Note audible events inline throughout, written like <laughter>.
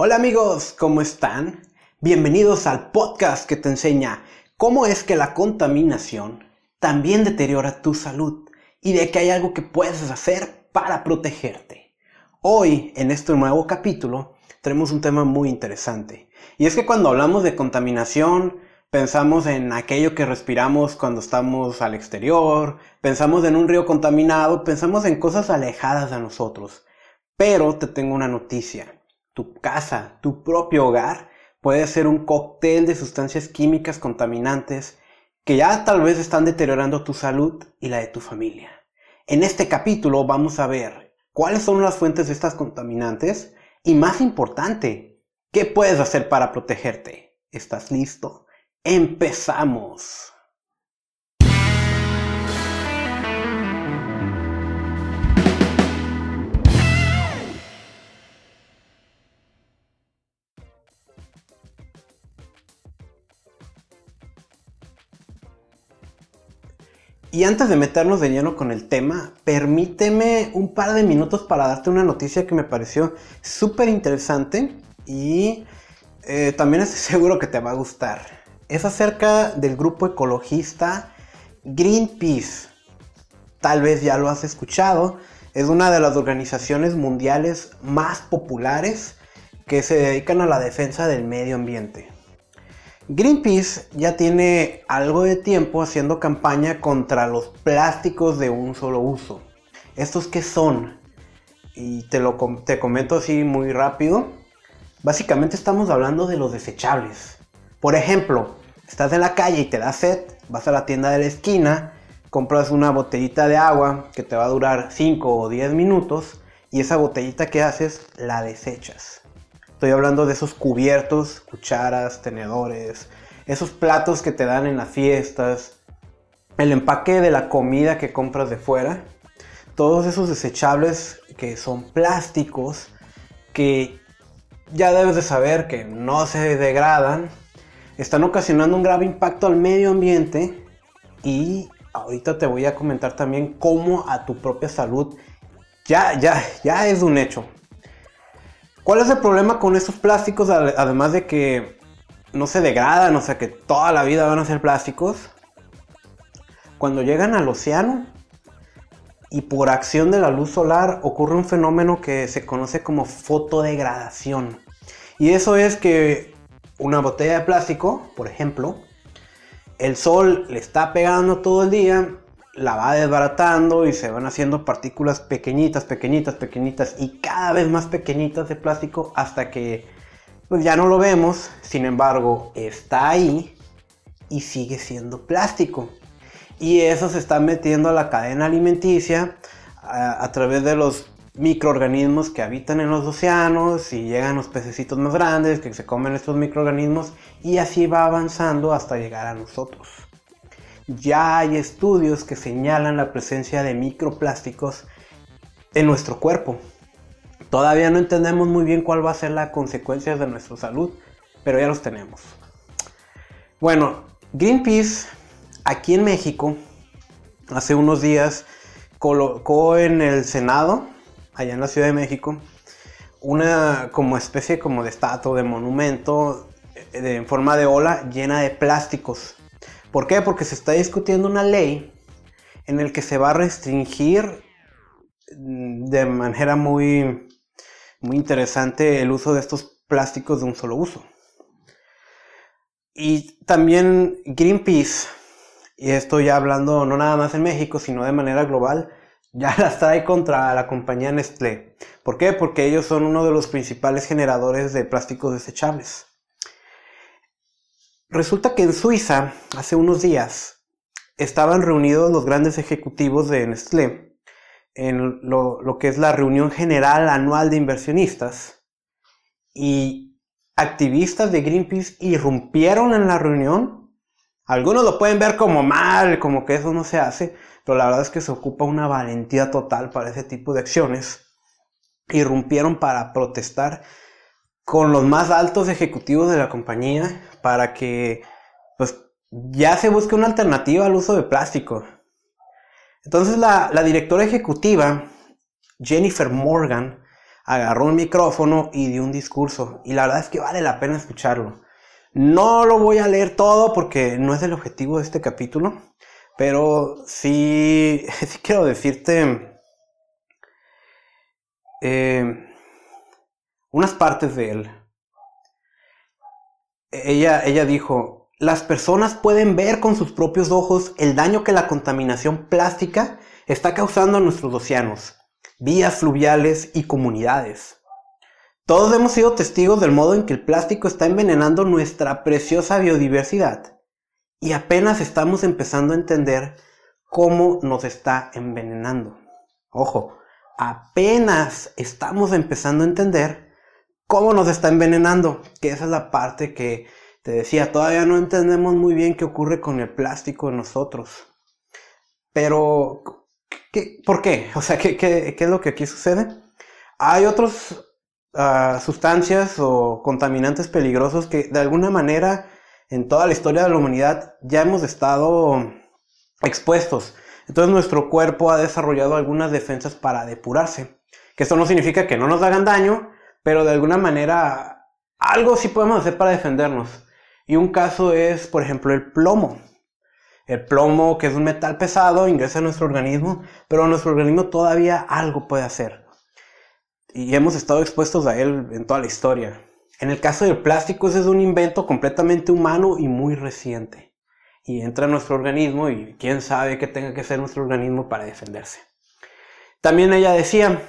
Hola amigos, ¿cómo están? Bienvenidos al podcast que te enseña cómo es que la contaminación también deteriora tu salud y de que hay algo que puedes hacer para protegerte. Hoy, en este nuevo capítulo, tenemos un tema muy interesante. Y es que cuando hablamos de contaminación, pensamos en aquello que respiramos cuando estamos al exterior, pensamos en un río contaminado, pensamos en cosas alejadas de nosotros. Pero te tengo una noticia. Tu casa, tu propio hogar, puede ser un cóctel de sustancias químicas contaminantes que ya tal vez están deteriorando tu salud y la de tu familia. En este capítulo vamos a ver cuáles son las fuentes de estas contaminantes y más importante, ¿qué puedes hacer para protegerte? ¿Estás listo? Empezamos. Y antes de meternos de lleno con el tema, permíteme un par de minutos para darte una noticia que me pareció súper interesante y eh, también estoy <laughs> seguro que te va a gustar. Es acerca del grupo ecologista Greenpeace. Tal vez ya lo has escuchado. Es una de las organizaciones mundiales más populares que se dedican a la defensa del medio ambiente. Greenpeace ya tiene algo de tiempo haciendo campaña contra los plásticos de un solo uso. ¿Estos qué son? Y te lo te comento así muy rápido. Básicamente estamos hablando de los desechables. Por ejemplo, estás en la calle y te da sed, vas a la tienda de la esquina, compras una botellita de agua que te va a durar 5 o 10 minutos y esa botellita que haces la desechas. Estoy hablando de esos cubiertos, cucharas, tenedores, esos platos que te dan en las fiestas, el empaque de la comida que compras de fuera, todos esos desechables que son plásticos, que ya debes de saber que no se degradan, están ocasionando un grave impacto al medio ambiente y ahorita te voy a comentar también cómo a tu propia salud ya, ya, ya es un hecho. ¿Cuál es el problema con estos plásticos? Además de que no se degradan, o sea que toda la vida van a ser plásticos. Cuando llegan al océano y por acción de la luz solar ocurre un fenómeno que se conoce como fotodegradación. Y eso es que una botella de plástico, por ejemplo, el sol le está pegando todo el día la va desbaratando y se van haciendo partículas pequeñitas, pequeñitas, pequeñitas y cada vez más pequeñitas de plástico hasta que pues ya no lo vemos, sin embargo está ahí y sigue siendo plástico. Y eso se está metiendo a la cadena alimenticia a, a través de los microorganismos que habitan en los océanos y llegan los pececitos más grandes que se comen estos microorganismos y así va avanzando hasta llegar a nosotros ya hay estudios que señalan la presencia de microplásticos en nuestro cuerpo. Todavía no entendemos muy bien cuál va a ser la consecuencia de nuestra salud, pero ya los tenemos. Bueno, Greenpeace aquí en México hace unos días colocó en el Senado, allá en la Ciudad de México, una como especie como de estatua, de monumento eh, en forma de ola llena de plásticos ¿Por qué? Porque se está discutiendo una ley en el que se va a restringir mm, de manera muy, muy interesante el uso de estos plásticos de un solo uso. Y también Greenpeace, y esto ya hablando no nada más en México, sino de manera global, <laughs> ya las trae contra la compañía Nestlé. ¿Por qué? Porque ellos son uno de los principales generadores de plásticos desechables. Resulta que en Suiza, hace unos días, estaban reunidos los grandes ejecutivos de Nestlé en lo, que es la reunión general anual de inversionistas y activistas de Greenpeace irrumpieron en la reunión. Algunos lo pueden ver como mal, como que eso no se hace, pero la verdad es que se ocupa una valentía total para ese tipo de acciones. Irrumpieron para protestar con los más altos ejecutivos de la compañía para que pues ya se busque una alternativa al uso de plástico. Entonces la, directora ejecutiva, Jennifer Morgan, agarró un micrófono y dio un discurso. Y la verdad es que vale la pena escucharlo. No lo voy a leer todo porque no es el objetivo de este capítulo, pero sí, <laughs> quiero decirte eh, unas partes de él. Ella, ella dijo, las personas pueden ver con sus propios ojos el daño que la contaminación plástica está causando a nuestros océanos vías fluviales y comunidades. Todos hemos sido testigos del modo en que el plástico está envenenando nuestra preciosa biodiversidad y apenas estamos empezando a entender cómo nos está envenenando. Ojo, apenas estamos empezando a entender cómo nos está envenenando, que esa es la parte que te decía, todavía no entendemos muy bien qué ocurre con el plástico en nosotros. Pero ¿Por qué? O sea, ¿qué, es lo que aquí sucede? Hay otras ah, sustancias o contaminantes peligrosos que de alguna manera en toda la historia de la humanidad ya hemos estado expuestos. Entonces nuestro cuerpo ha desarrollado algunas defensas para depurarse. Que esto no significa que no nos hagan daño, pero de alguna manera algo sí podemos hacer para defendernos. Y un caso es, por ejemplo, el plomo. El plomo, que es un metal pesado, ingresa a nuestro organismo, pero nuestro organismo todavía algo puede hacer. Y hemos estado expuestos a él en toda la historia. En el caso del plástico, ese es un invento completamente humano y muy reciente. Y entra a nuestro organismo y quién sabe qué tenga que hacer nuestro organismo para defenderse. También ella decía,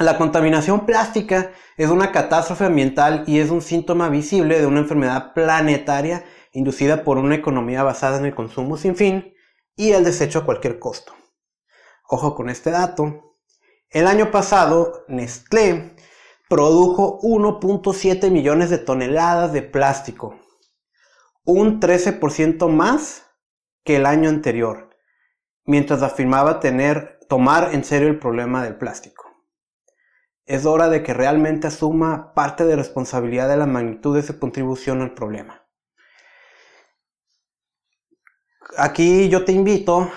la contaminación plástica es una catástrofe ambiental y es un síntoma visible de una enfermedad planetaria inducida por una economía basada en el consumo sin fin y el desecho a cualquier costo. Ojo con este dato. El año pasado, Nestlé produjo 1.7 millones de toneladas de plástico, un 13% más que el año anterior, mientras afirmaba tener, tomar en serio el problema del plástico. Es hora de que realmente asuma parte de responsabilidad de la magnitud de su contribución al problema. aquí yo te invito,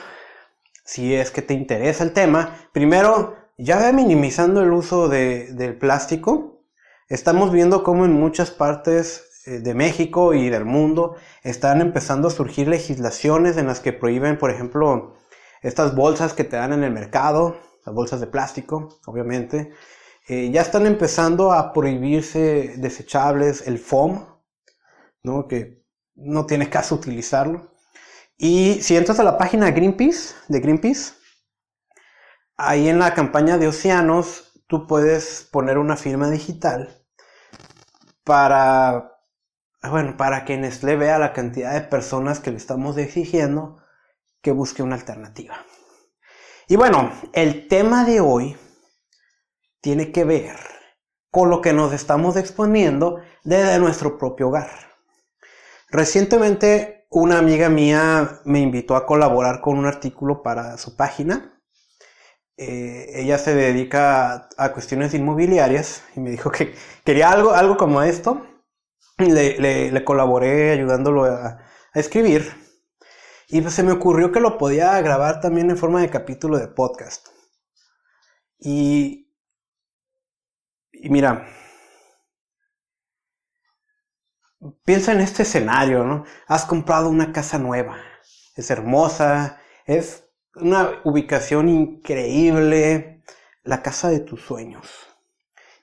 si es que te interesa el tema, primero, ya ve minimizando el uso del plástico. Estamos viendo cómo en muchas partes eh, de México y del mundo están empezando a surgir legislaciones en las que prohíben, por ejemplo, estas bolsas que te dan en el mercado, las bolsas de plástico, obviamente. Eh, ya están empezando a prohibirse desechables, el foam, ¿no? que no tiene caso utilizarlo. Y si entras a la página Greenpeace, de Greenpeace, ahí en la campaña de océanos, tú puedes poner una firma digital para, bueno, para que Nestlé vea la cantidad de personas que le estamos exigiendo que busque una alternativa. Y bueno, el tema de hoy tiene que ver con lo que nos estamos exponiendo desde nuestro propio hogar. Recientemente una amiga mía me invitó a colaborar con un artículo para su página. Eh, ella se dedica a, cuestiones inmobiliarias y me dijo que quería algo, algo como esto. Le, le, colaboré ayudándolo a, escribir. Y pues se me ocurrió que lo podía grabar también en forma de capítulo de podcast. Y, y mira, piensa en este escenario, ¿no? Has comprado una casa nueva, es hermosa, es una ubicación increíble, la casa de tus sueños.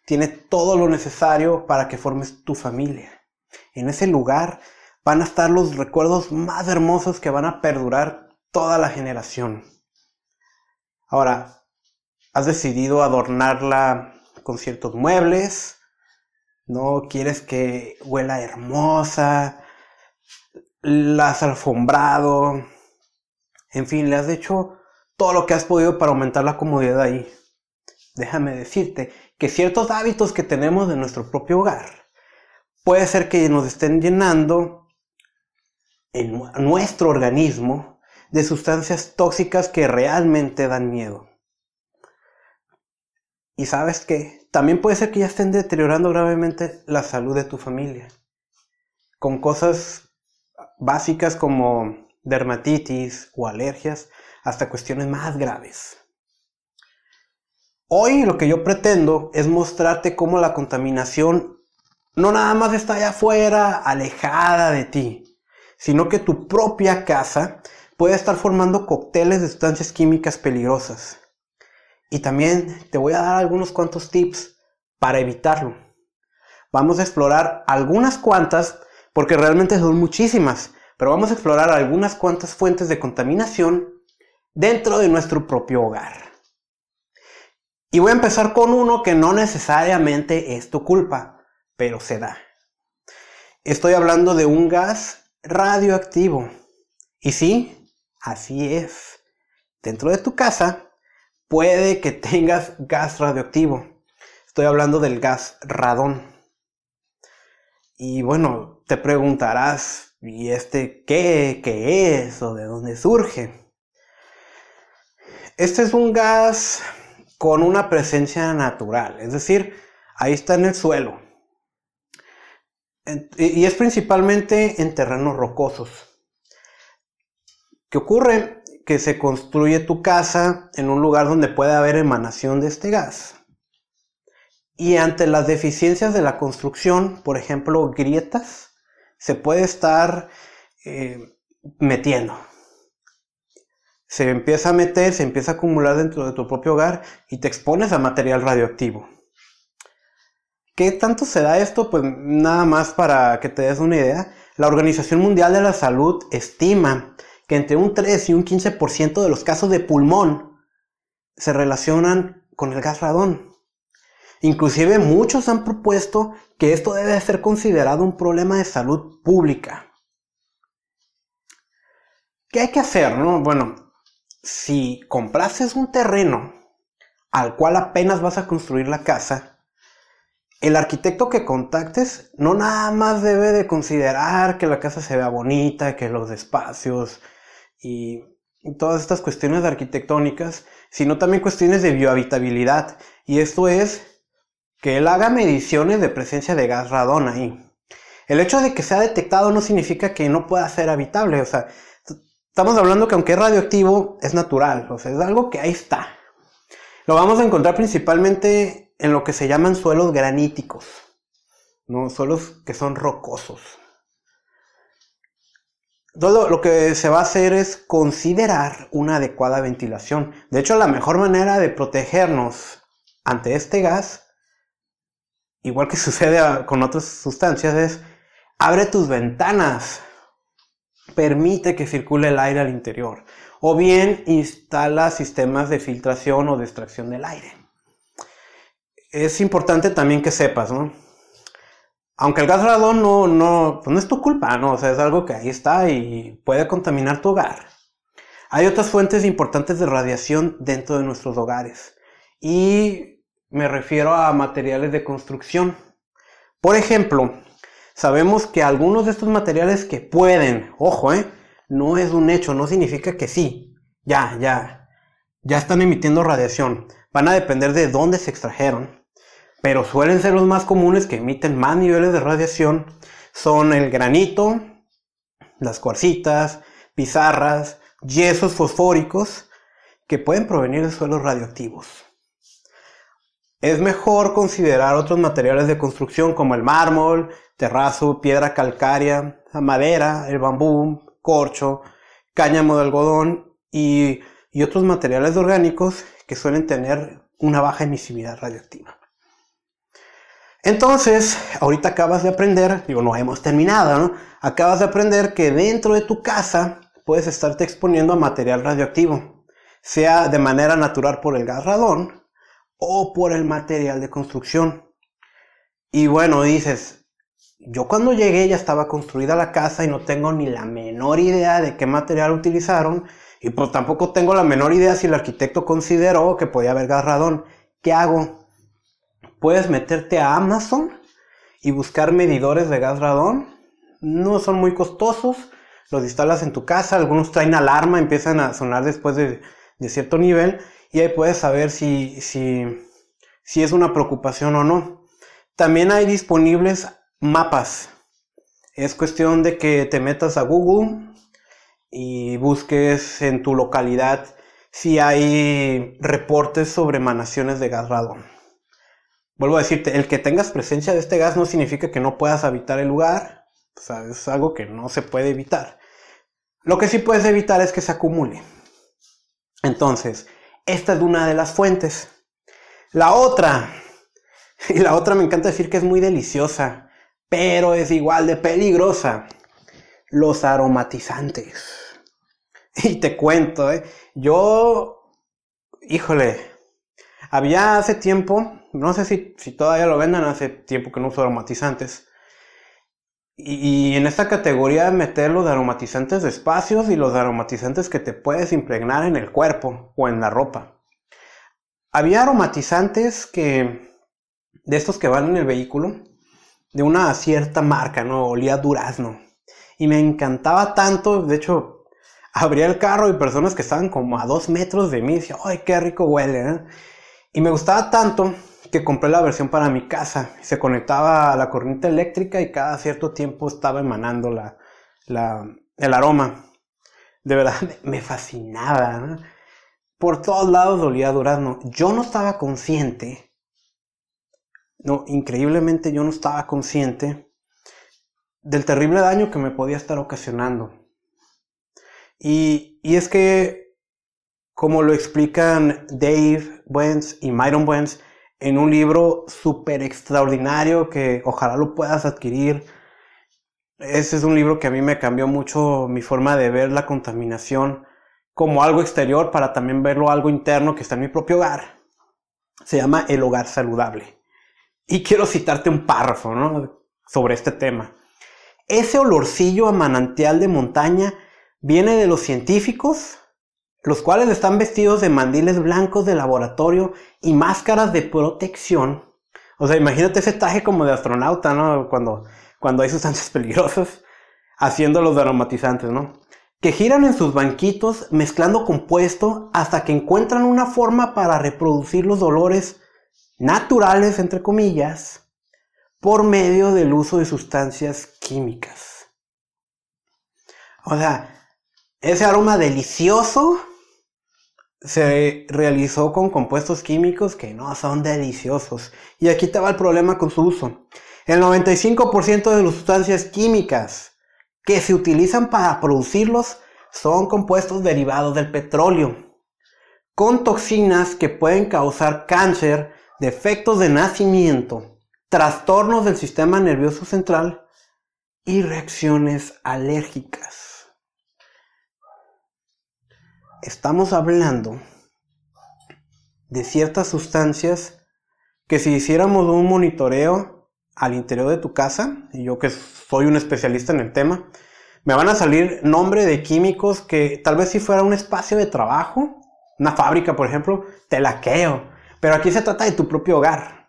Tiene todo lo necesario para que formes tu familia. En ese lugar van a estar los recuerdos más hermosos que van a perdurar toda la generación. Ahora, has decidido adornarla con ciertos muebles, ¿no? Quieres que huela hermosa, la has alfombrado, en fin, le has hecho todo lo que has podido para aumentar la comodidad ahí. Déjame decirte que ciertos hábitos que tenemos de nuestro propio hogar puede ser que nos estén llenando en nuestro organismo de sustancias tóxicas que realmente dan miedo. Y sabes qué? También puede ser que ya estén deteriorando gravemente la salud de tu familia. Con cosas básicas como dermatitis o alergias hasta cuestiones más graves. Hoy lo que yo pretendo es mostrarte cómo la contaminación no nada más está allá afuera, alejada de ti, sino que tu propia casa puede estar formando cócteles de sustancias químicas peligrosas. Y también te voy a dar algunos cuantos tips para evitarlo. Vamos a explorar algunas cuantas, porque realmente son muchísimas, pero vamos a explorar algunas cuantas fuentes de contaminación dentro de nuestro propio hogar. Y voy a empezar con uno que no necesariamente es tu culpa, pero se da. Estoy hablando de un gas radioactivo. Y sí, así es. Dentro de tu casa puede que tengas gas radioactivo. Estoy hablando del gas radón. Y bueno, te preguntarás, ¿y este qué, qué es o de dónde surge? Este es un gas con una presencia natural, es decir, ahí está en el suelo. Y es principalmente en terrenos rocosos. ¿Qué ocurre? Que se construye tu casa en un lugar donde puede haber emanación de este gas. Y ante las deficiencias de la construcción, por ejemplo, grietas, se puede estar eh, metiendo se empieza a meter, se empieza a acumular dentro de tu propio hogar y te expones a material radioactivo. ¿Qué tanto se da esto? Pues nada más para que te des una idea. La Organización Mundial de la Salud estima que entre un 3 y un 15% de los casos de pulmón se relacionan con el gas radón. Inclusive muchos han propuesto que esto debe ser considerado un problema de salud pública. ¿Qué hay que hacer? No? Bueno, si comprases un terreno al cual apenas vas a construir la casa, el arquitecto que contactes no nada más debe de considerar que la casa se vea bonita, que los espacios y, todas estas cuestiones arquitectónicas, sino también cuestiones de biohabitabilidad. Y esto es que él haga mediciones de presencia de gas radón ahí. El hecho de que sea detectado no significa que no pueda ser habitable, o sea, Estamos hablando que aunque es radioactivo, es natural, o sea, es algo que ahí está. Lo vamos a encontrar principalmente en lo que se llaman suelos graníticos, ¿no? suelos que son rocosos. Todo lo que se va a hacer es considerar una adecuada ventilación. De hecho, la mejor manera de protegernos ante este gas, igual que <laughs> sucede con otras sustancias, es abre tus ventanas permite que circule el aire al interior. O bien instala sistemas de filtración o de extracción del aire. Es importante también que sepas, ¿no? Aunque el gas radón no, no, pues no es tu culpa, ¿no? O sea, es algo que ahí está y puede contaminar tu hogar. Hay otras fuentes importantes de radiación dentro de nuestros hogares. Y me refiero a materiales de construcción. Por ejemplo, Sabemos que algunos de estos materiales que pueden, ojo, eh, no es un hecho, no significa que sí, ya, ya, ya están emitiendo radiación. Van a depender de dónde se extrajeron. Pero suelen ser los más comunes que emiten más niveles de radiación. Son el granito, las cuarcitas, pizarras, yesos fosfóricos que pueden provenir de suelos radioactivos. Es mejor considerar otros materiales de construcción como el mármol, terrazo, piedra calcárea, madera, el bambú, corcho, cáñamo de algodón y, otros materiales orgánicos que suelen tener una baja emisividad radioactiva. Entonces, ahorita acabas de aprender, digo, no hemos terminado, ¿no? Acabas de aprender que dentro de tu casa puedes estarte exponiendo a material radioactivo, sea de manera natural por el gas radón o por el material de construcción. Y bueno, dices, yo cuando llegué ya estaba construida la casa y no tengo ni la menor idea de qué material utilizaron y pues tampoco tengo la menor idea si el arquitecto consideró que podía haber gas radón. ¿Qué hago? Puedes meterte a Amazon y buscar medidores de gas radón. No son muy costosos. Los instalas en tu casa. Algunos traen alarma, empiezan a sonar después de, cierto nivel. Y ahí puedes saber si, si, es una preocupación o no. También hay disponibles Mapas. Es cuestión de que te metas a Google y busques en tu localidad si hay reportes sobre emanaciones de gas radón. Vuelvo a decirte, el que tengas presencia de este gas no significa que no puedas habitar el lugar, o sea, es algo que no se puede evitar. Lo que sí puedes evitar es que se acumule. Entonces, esta es una de las fuentes. La otra, <laughs> y la otra me encanta decir que es muy deliciosa, pero es igual de peligrosa. Los aromatizantes. <laughs> Y te cuento, ¿eh? yo, híjole, había hace tiempo, no sé si, si todavía lo venden, hace tiempo que no uso aromatizantes. Y, en esta categoría meter los aromatizantes de espacios y los aromatizantes que te puedes impregnar en el cuerpo o en la ropa. Había aromatizantes que, de estos que van en el vehículo, de una cierta marca, ¿no? Olía durazno. Y me encantaba tanto, de hecho, abría el carro y personas que estaban como a dos metros de mí decían, ¡ay, qué rico huele! ¿eh? Y me gustaba tanto que compré la versión para mi casa. Se conectaba a la corriente eléctrica y cada cierto tiempo estaba emanando la, el aroma. De verdad <laughs> me fascinaba. Por todos lados olía durazno. Yo no estaba consciente. No, increíblemente yo no estaba consciente del terrible daño que me podía estar ocasionando. Y, y es que, como lo explican Dave Wentz y Myron Wentz, en un libro súper extraordinario que ojalá lo puedas adquirir. Ese es un libro que a mí me cambió mucho mi forma de ver la contaminación como algo exterior para también verlo algo interno que está en mi propio hogar. Se llama El hogar saludable. Y quiero citarte un párrafo sobre este tema. Ese olorcillo a manantial de montaña viene de los científicos los cuales están vestidos de mandiles blancos de laboratorio y máscaras de protección. O sea, imagínate ese traje como de astronauta, ¿no? Cuando, cuando hay sustancias <laughs> peligrosas, haciendo los aromatizantes, ¿no? Que giran en sus banquitos mezclando compuesto hasta que encuentran una forma para reproducir los dolores naturales, entre comillas, por medio del uso de sustancias químicas. O sea, ese aroma delicioso se realizó con compuestos químicos que no son deliciosos. Y aquí estaba el problema con su uso. El 95% de las sustancias químicas que se utilizan para producirlos son compuestos derivados del petróleo, con toxinas que pueden causar cáncer, defectos de nacimiento, trastornos del sistema nervioso central y reacciones alérgicas estamos hablando de ciertas sustancias que si hiciéramos un monitoreo al interior de tu casa, y yo que soy un especialista en el tema, me van a salir nombre de químicos que tal vez si fuera un espacio de trabajo, una fábrica por ejemplo, te laqueo. Pero aquí se trata de tu propio hogar.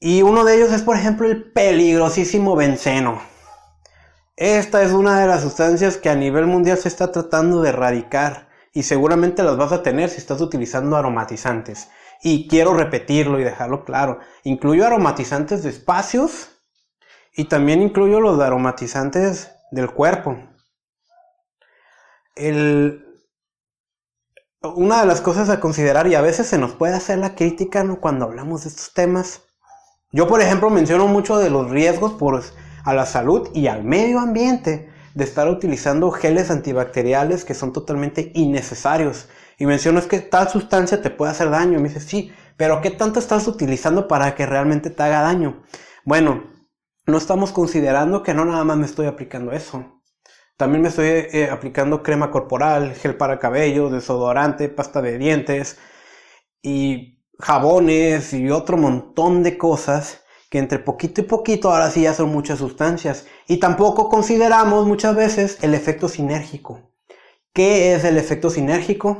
Y uno de ellos es por ejemplo el peligrosísimo benceno. Esta es una de las sustancias que a nivel mundial se está tratando de erradicar y seguramente las vas a tener si estás utilizando aromatizantes. Y quiero repetirlo y dejarlo claro. Incluyo aromatizantes de espacios y también incluyo los aromatizantes del cuerpo. una de las cosas a considerar, y a veces se nos puede hacer la crítica cuando hablamos de estos temas. Yo, por ejemplo, menciono mucho de los riesgos por a la salud y al medio ambiente de estar utilizando geles antibacteriales que son totalmente innecesarios. Y menciono es que tal sustancia te puede hacer daño. Me dice, sí, pero ¿qué tanto estás utilizando para que realmente te haga daño? Bueno, no estamos considerando que no nada más me estoy aplicando eso. También me estoy eh, aplicando crema corporal, gel para cabello, desodorante, pasta de dientes y jabones y otro montón de cosas que entre poquito y poquito ahora sí ya son muchas sustancias. Y tampoco consideramos muchas veces el efecto sinérgico. ¿Qué es el efecto sinérgico?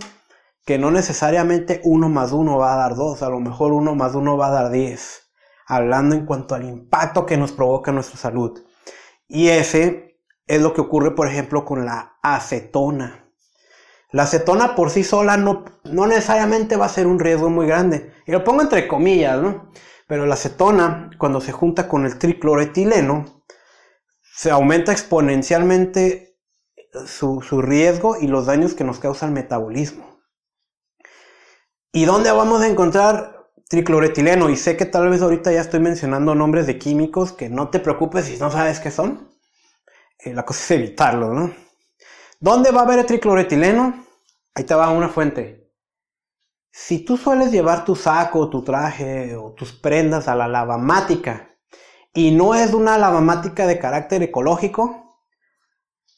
Que no necesariamente uno más uno va a dar dos, a lo mejor uno más uno va a dar diez. Hablando en cuanto al impacto que nos provoca nuestra salud. Y ese es lo que ocurre, por ejemplo, con la acetona. La acetona por sí sola no, no necesariamente va a ser un riesgo muy grande. Y lo pongo entre comillas, ¿no? Pero la acetona, cuando se junta con el tricloretileno, se aumenta exponencialmente su, su riesgo y los daños que nos causa el metabolismo. ¿Y dónde vamos a encontrar tricloretileno? Y sé que tal vez ahorita ya estoy mencionando nombres de químicos que no te preocupes si no sabes qué son. Eh, la cosa es evitarlo, ¿no? ¿Dónde va a haber el tricloretileno? Ahí te va una fuente. Si tú sueles llevar tu saco, tu traje o tus prendas a la lavamática y no es una lavamática de carácter ecológico,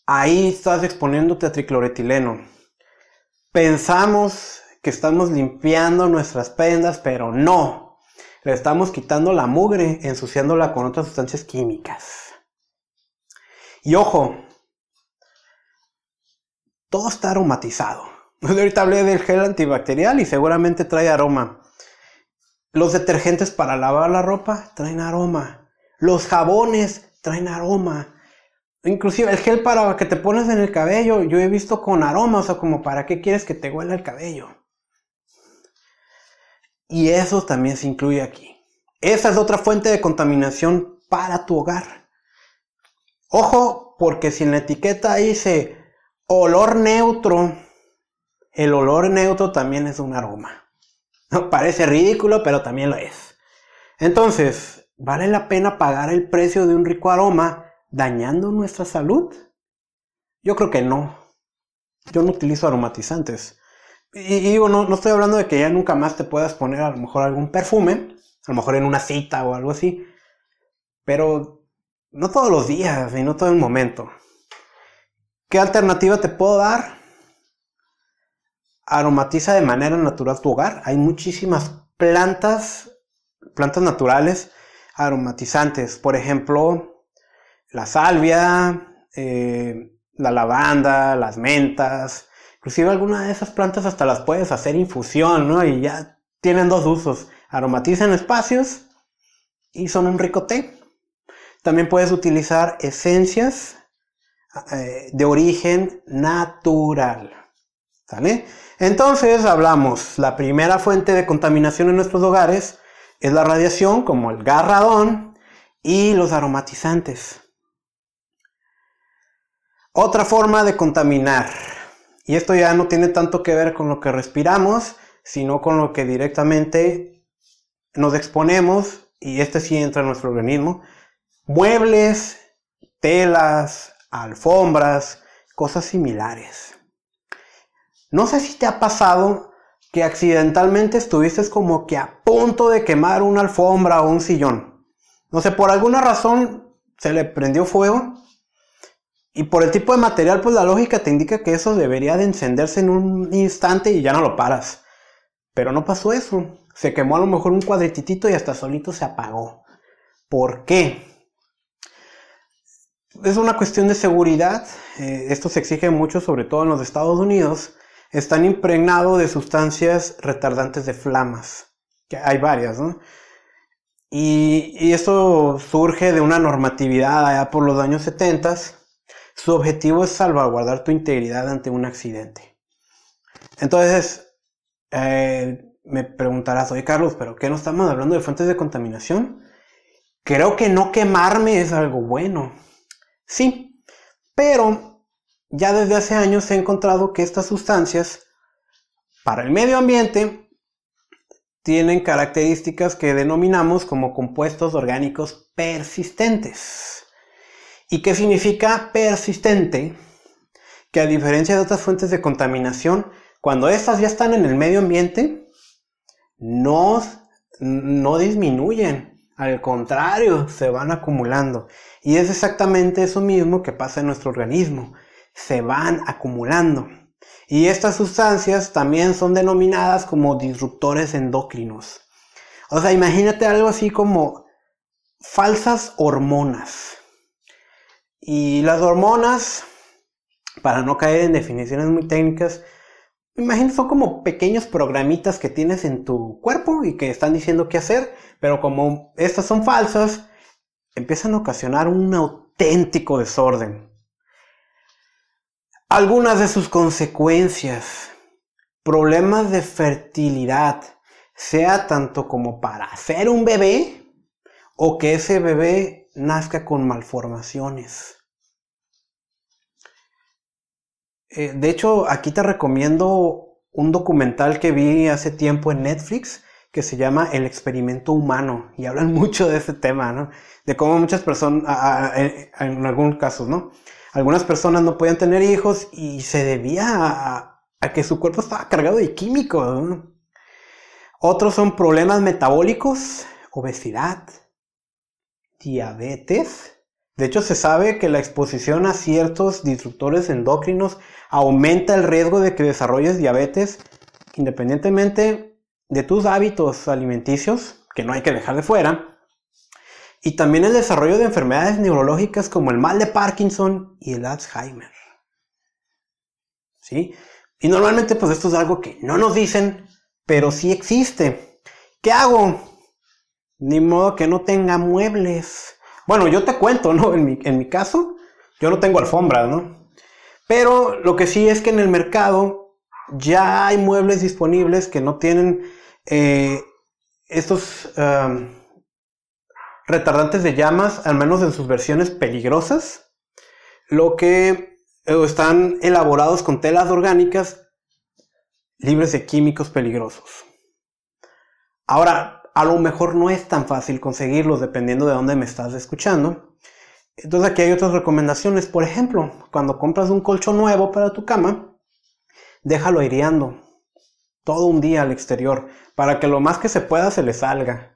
ahí estás exponiéndote a tricloretileno. Pensamos que estamos limpiando nuestras prendas, pero no. Le estamos quitando la mugre, ensuciándola con otras sustancias químicas. Y ojo, todo está aromatizado. <laughs> Ahorita hablé del gel antibacterial y seguramente trae aroma. Los detergentes para lavar la ropa traen aroma. Los jabones traen aroma. Inclusive el gel para que te pones en el cabello, yo he visto con aroma, o sea, como para qué quieres que te huela el cabello. Y eso también se incluye aquí. Esa es otra fuente de contaminación para tu hogar. Ojo, porque si en la etiqueta dice olor neutro, el olor neutro también es un aroma. Parece ridículo, pero también lo es. Entonces, ¿vale la pena pagar el precio de un rico aroma dañando nuestra salud? Yo creo que no. Yo no utilizo aromatizantes. Y, digo, no, no estoy hablando de que ya nunca más te puedas poner a lo mejor algún perfume, a lo mejor en una cita o algo así. Pero no todos los días y no todo el momento. ¿Qué alternativa te puedo dar? Aromatiza de manera natural tu hogar. Hay muchísimas plantas, plantas naturales aromatizantes. Por ejemplo, la salvia, eh, la lavanda, las mentas. Inclusive algunas de esas plantas hasta las puedes hacer infusión, ¿no? Y ya tienen dos usos. Aromatizan espacios y son un rico té. También puedes utilizar esencias eh, de origen natural. Entonces hablamos, la primera fuente de contaminación en nuestros hogares es la radiación, como el gas radón y los aromatizantes. Otra forma de contaminar, y esto ya no tiene tanto que ver con lo que respiramos, sino con lo que directamente nos exponemos, y este sí entra en nuestro organismo, muebles, telas, alfombras, cosas similares. No sé si te ha pasado que accidentalmente estuviste como que a punto de quemar una alfombra o un sillón. No sé, por alguna razón se le prendió fuego y por el tipo de material, pues la lógica te indica que eso debería de encenderse en un instante y ya no lo paras. Pero no pasó eso. Se quemó a lo mejor un cuadrititito y hasta solito se apagó. ¿Por qué? es una cuestión de seguridad. Eh, esto se exige mucho, sobre todo en los Estados Unidos. Están impregnados de sustancias retardantes de flamas. Que hay varias, ¿no? Y, y esto surge de una normatividad allá por los años 70. Su objetivo es salvaguardar tu integridad ante un accidente. Entonces, eh, me preguntarás, oye Carlos, ¿pero qué no estamos hablando de fuentes de contaminación? Creo que no quemarme es algo bueno. Sí, pero ya desde hace años se ha encontrado que estas sustancias para el medio ambiente tienen características que denominamos como compuestos orgánicos persistentes. ¿Y qué significa persistente? Que a diferencia de otras fuentes de contaminación, cuando estas ya están en el medio ambiente, no, no disminuyen, al contrario, se van acumulando. Y es exactamente eso mismo que pasa en nuestro organismo. Se van acumulando. Y estas sustancias también son denominadas como disruptores endocrinos. O sea, imagínate algo así como falsas hormonas. Y las hormonas, para no caer en definiciones muy técnicas, Imagino son como pequeños programitas que tienes en tu cuerpo y que están diciendo qué hacer, pero como estas son falsas, empiezan a ocasionar un auténtico desorden. Algunas de sus consecuencias, problemas de fertilidad, sea tanto como para hacer un bebé o que ese bebé nazca con malformaciones. Eh, de hecho, aquí te recomiendo un documental que vi hace tiempo en Netflix que se llama El experimento humano y hablan <laughs> mucho de ese tema, ¿no? De cómo muchas personas, en, algunos casos, ¿no? Algunas personas no podían tener hijos y se debía a, que su cuerpo estaba cargado de químicos. Otros son problemas metabólicos, obesidad, diabetes. De hecho, se sabe que la exposición a ciertos disruptores endocrinos aumenta el riesgo de que desarrolles diabetes independientemente de tus hábitos alimenticios, que no hay que dejar de fuera, y también el desarrollo de enfermedades neurológicas como el mal de Parkinson y el Alzheimer. ¿Sí? Y normalmente pues esto es algo que no nos dicen, pero sí existe. ¿Qué hago? Ni modo que no tenga muebles. Bueno, yo te cuento, ¿no? En mi, en mi caso, yo no tengo alfombras, ¿no? Pero lo que sí es que en el mercado ya hay muebles disponibles que no tienen eh, estos retardantes de llamas, al menos en sus versiones peligrosas, lo que eh, están elaborados con telas orgánicas libres de químicos peligrosos. Ahora, a lo mejor no es tan fácil conseguirlos dependiendo de dónde me estás escuchando. Entonces aquí hay otras recomendaciones. Por ejemplo, cuando compras un colchón nuevo para tu cama, déjalo aireando todo un día al exterior para que lo más que se pueda se le salga.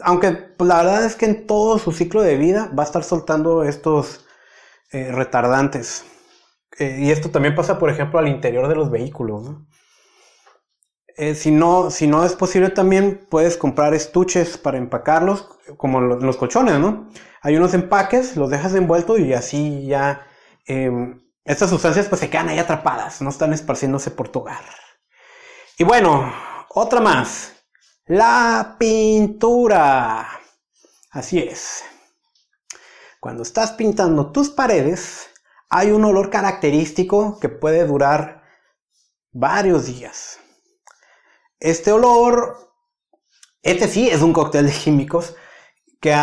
Aunque pues, la verdad es que en todo su ciclo de vida va a estar soltando estos eh, retardantes. Eh, y esto también pasa, por ejemplo, al interior de los vehículos. Eh, si, no, si no es posible también puedes comprar estuches para empacarlos, como los, colchones, ¿no? Hay unos empaques, los dejas envueltos y así ya em, estas sustancias pues se quedan ahí atrapadas, no están esparciéndose por tu hogar. Y bueno, otra más. La pintura. Así es. Cuando estás pintando tus paredes, hay un olor característico que puede durar varios días. Este olor, este sí es un cóctel de químicos que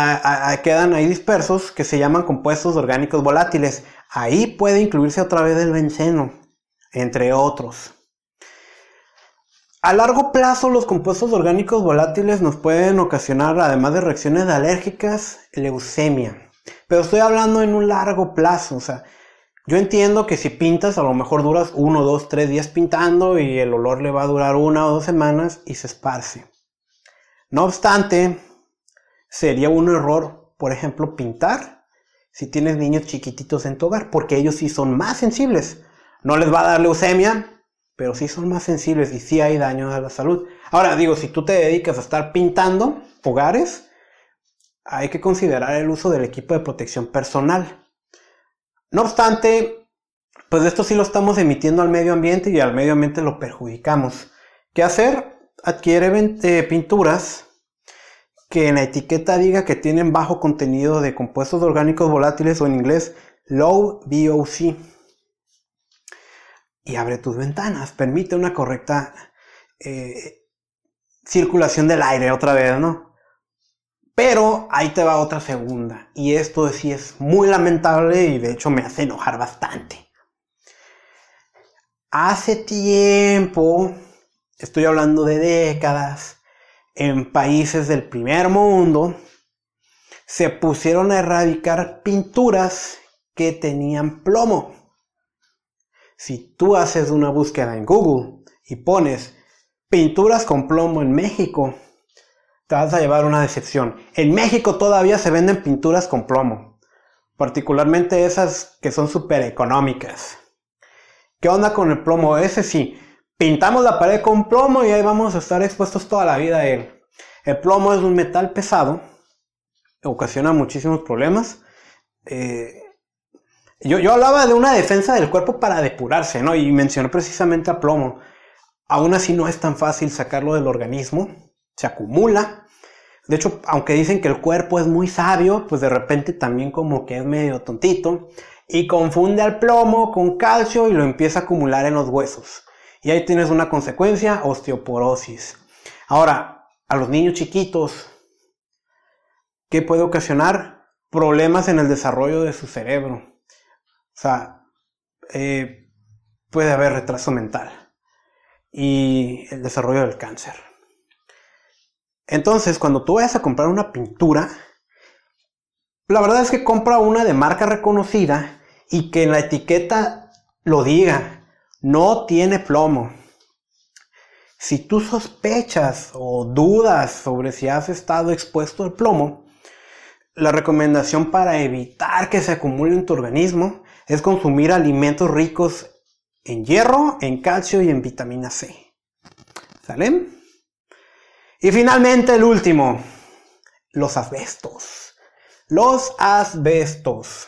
quedan ahí dispersos que se llaman compuestos orgánicos volátiles. Ahí puede incluirse otra vez el benceno, entre otros. A largo plazo, los compuestos orgánicos volátiles nos pueden ocasionar, además de reacciones alérgicas, leucemia. Pero estoy hablando en un largo plazo, o sea, yo entiendo que si pintas, a lo mejor duras uno, dos, tres días pintando y el olor le va a durar una o dos semanas y se esparce. No obstante, sería un error, por ejemplo, pintar si tienes niños chiquititos en tu hogar, porque ellos sí son más sensibles. No les va a dar leucemia, pero sí son más sensibles y sí hay daño a la salud. Ahora digo, si tú te dedicas a estar pintando hogares, hay que considerar el uso del equipo de protección personal. No obstante, pues esto sí lo estamos emitiendo al medio ambiente y al medio ambiente lo perjudicamos. ¿Qué hacer? Adquiere pinturas que en la etiqueta diga que tienen bajo contenido de compuestos orgánicos volátiles o en inglés low VOC. Y abre tus ventanas, permite una correcta eh, circulación del aire otra vez, ¿no? Pero ahí te va otra segunda. Y esto sí es muy lamentable y de hecho me hace enojar bastante. Hace tiempo, estoy hablando de décadas, en países del primer mundo, se pusieron a erradicar pinturas que tenían plomo. Si tú haces una búsqueda en Google y pones pinturas con plomo en México, te vas a llevar una decepción. En México todavía se venden pinturas con plomo, particularmente esas que son súper económicas. ¿Qué onda con el plomo? Ese sí, pintamos la pared con plomo y ahí vamos a estar expuestos toda la vida a él. El plomo es un metal pesado, ocasiona muchísimos problemas. Eh, yo, yo, hablaba de una defensa del cuerpo para depurarse, ¿no? Y mencioné precisamente a plomo. Aún así no es tan fácil sacarlo del organismo se acumula. De hecho, aunque dicen que el cuerpo es muy sabio, pues de repente también como que es medio tontito y confunde al plomo con calcio y lo empieza a acumular en los huesos. Y ahí tienes una consecuencia, osteoporosis. Ahora, a los niños chiquitos, ¿qué puede ocasionar? Problemas en el desarrollo de su cerebro. O sea, eh, puede haber retraso mental y el desarrollo del cáncer. Entonces, cuando tú vayas a comprar una pintura, la verdad es que compra una de marca reconocida y que en la etiqueta lo diga, no tiene plomo. Si tú sospechas o dudas sobre si has estado expuesto al plomo, la recomendación para evitar que se acumule en tu organismo es consumir alimentos ricos en hierro, en calcio y en vitamina C. ¿Sale? Y finalmente el último, los asbestos. Los asbestos.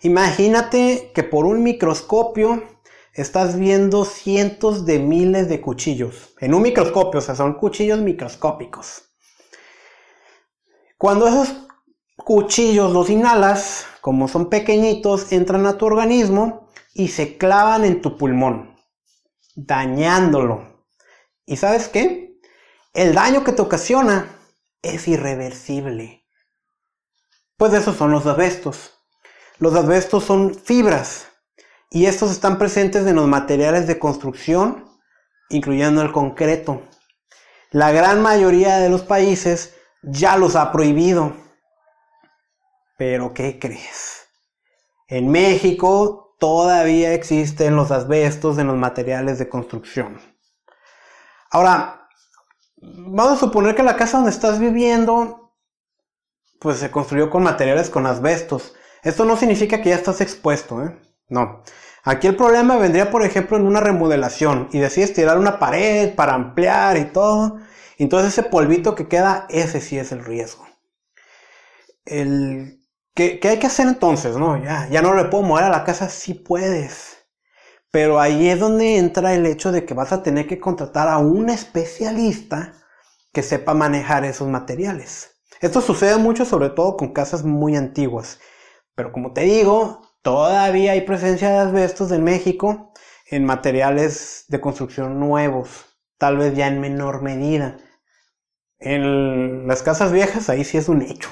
Imagínate que por un microscopio estás viendo cientos de miles de cuchillos. En un microscopio, o sea, son cuchillos microscópicos. Cuando esos cuchillos los inhalas, como son pequeñitos, entran a tu organismo y se clavan en tu pulmón, dañándolo. ¿Y sabes qué? El daño que te ocasiona es irreversible. Pues esos son los asbestos. Los asbestos son fibras y estos están presentes en los materiales de construcción, incluyendo el concreto. La gran mayoría de los países ya los ha prohibido. Pero ¿qué crees? En México todavía existen los asbestos en los materiales de construcción. Ahora, vamos a suponer que la casa donde estás viviendo pues se construyó con materiales con asbestos. Esto no significa que ya estás expuesto, ¿eh? No. Aquí el problema vendría, por ejemplo, en una remodelación y decides tirar una pared para ampliar y todo. Entonces ese polvito que queda, ese sí es el riesgo. El, ¿qué, hay que hacer entonces? No, ya, ya no le puedo mover a la casa, sí puedes. Pero ahí es donde entra el hecho de que vas a tener que contratar a un especialista que sepa manejar esos materiales. Esto sucede mucho sobre todo con casas muy antiguas. Pero como te digo, Todavía hay presencia de asbestos en México en materiales de construcción nuevos, tal vez ya en menor medida. En las casas viejas ahí sí es un hecho.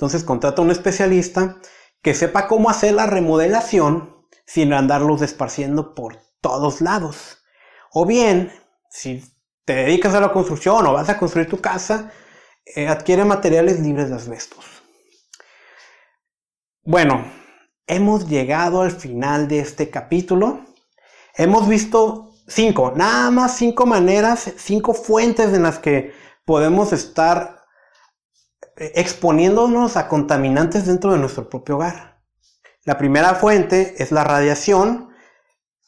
Entonces contrata a un especialista que sepa cómo hacer la remodelación sin andarlos esparciendo por todos lados. O bien, si te dedicas a la construcción o vas a construir tu casa, eh, adquiere materiales libres de asbestos. Bueno, hemos llegado al final de este capítulo. Hemos visto cinco, nada más cinco maneras, cinco fuentes en las que podemos estar exponiéndonos a contaminantes dentro de nuestro propio hogar. La primera fuente es la radiación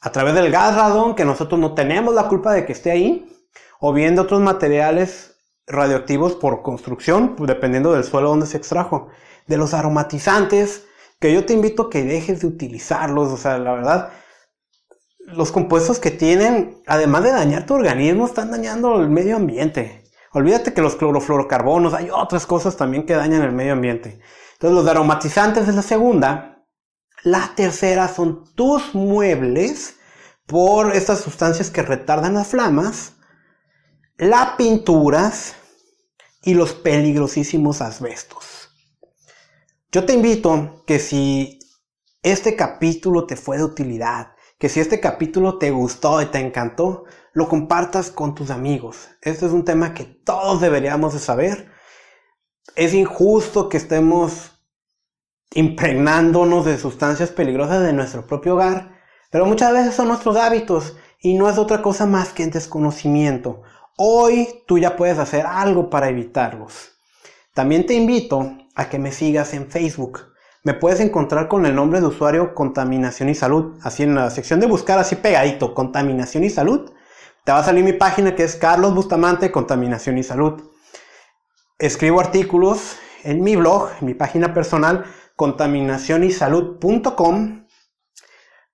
a través del gas radón, que nosotros no tenemos la culpa de que esté ahí, o bien de otros materiales radioactivos por construcción, dependiendo del suelo donde se extrajo. De los aromatizantes, que yo te invito a que dejes de utilizarlos, o sea, la verdad, los compuestos que tienen, además de dañar tu organismo, están dañando el medio ambiente. Olvídate que los clorofluorocarbonos, hay otras cosas también que dañan el medio ambiente. Entonces los aromatizantes es la segunda. La tercera son tus muebles por estas sustancias que retardan las flamas. Las pinturas y los peligrosísimos asbestos. Yo te invito que si este capítulo te fue de utilidad, que si este capítulo te gustó y te encantó, lo compartas con tus amigos. Este es un tema que todos deberíamos de saber. Es injusto que estemos impregnándonos de sustancias peligrosas de nuestro propio hogar, pero muchas veces son nuestros hábitos y no es otra cosa más que el desconocimiento. Hoy tú ya puedes hacer algo para evitarlos. También te invito a que me sigas en Facebook. Me puedes encontrar con el nombre de usuario Contaminación y Salud. Así en la sección de buscar, así pegadito, Contaminación y Salud. Te va a salir mi página que es Carlos Bustamante, Contaminación y Salud. Escribo artículos en mi blog, en mi página personal, contaminacionysalud.com.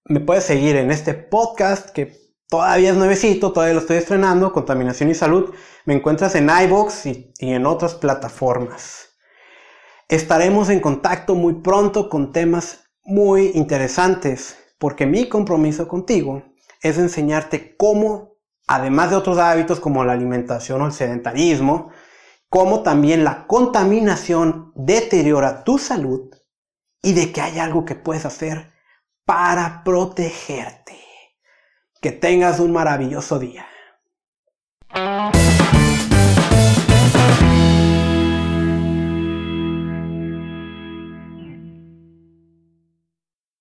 Me puedes seguir en este podcast que todavía es nuevecito, todavía lo estoy estrenando, Contaminación y Salud. Me encuentras en iBox y en otras plataformas. Estaremos en contacto muy pronto con temas muy interesantes, porque mi compromiso contigo es enseñarte cómo, además de otros hábitos como la alimentación o el sedentarismo, cómo también la contaminación deteriora tu salud y de que hay algo que puedes hacer para protegerte. Que tengas un maravilloso día.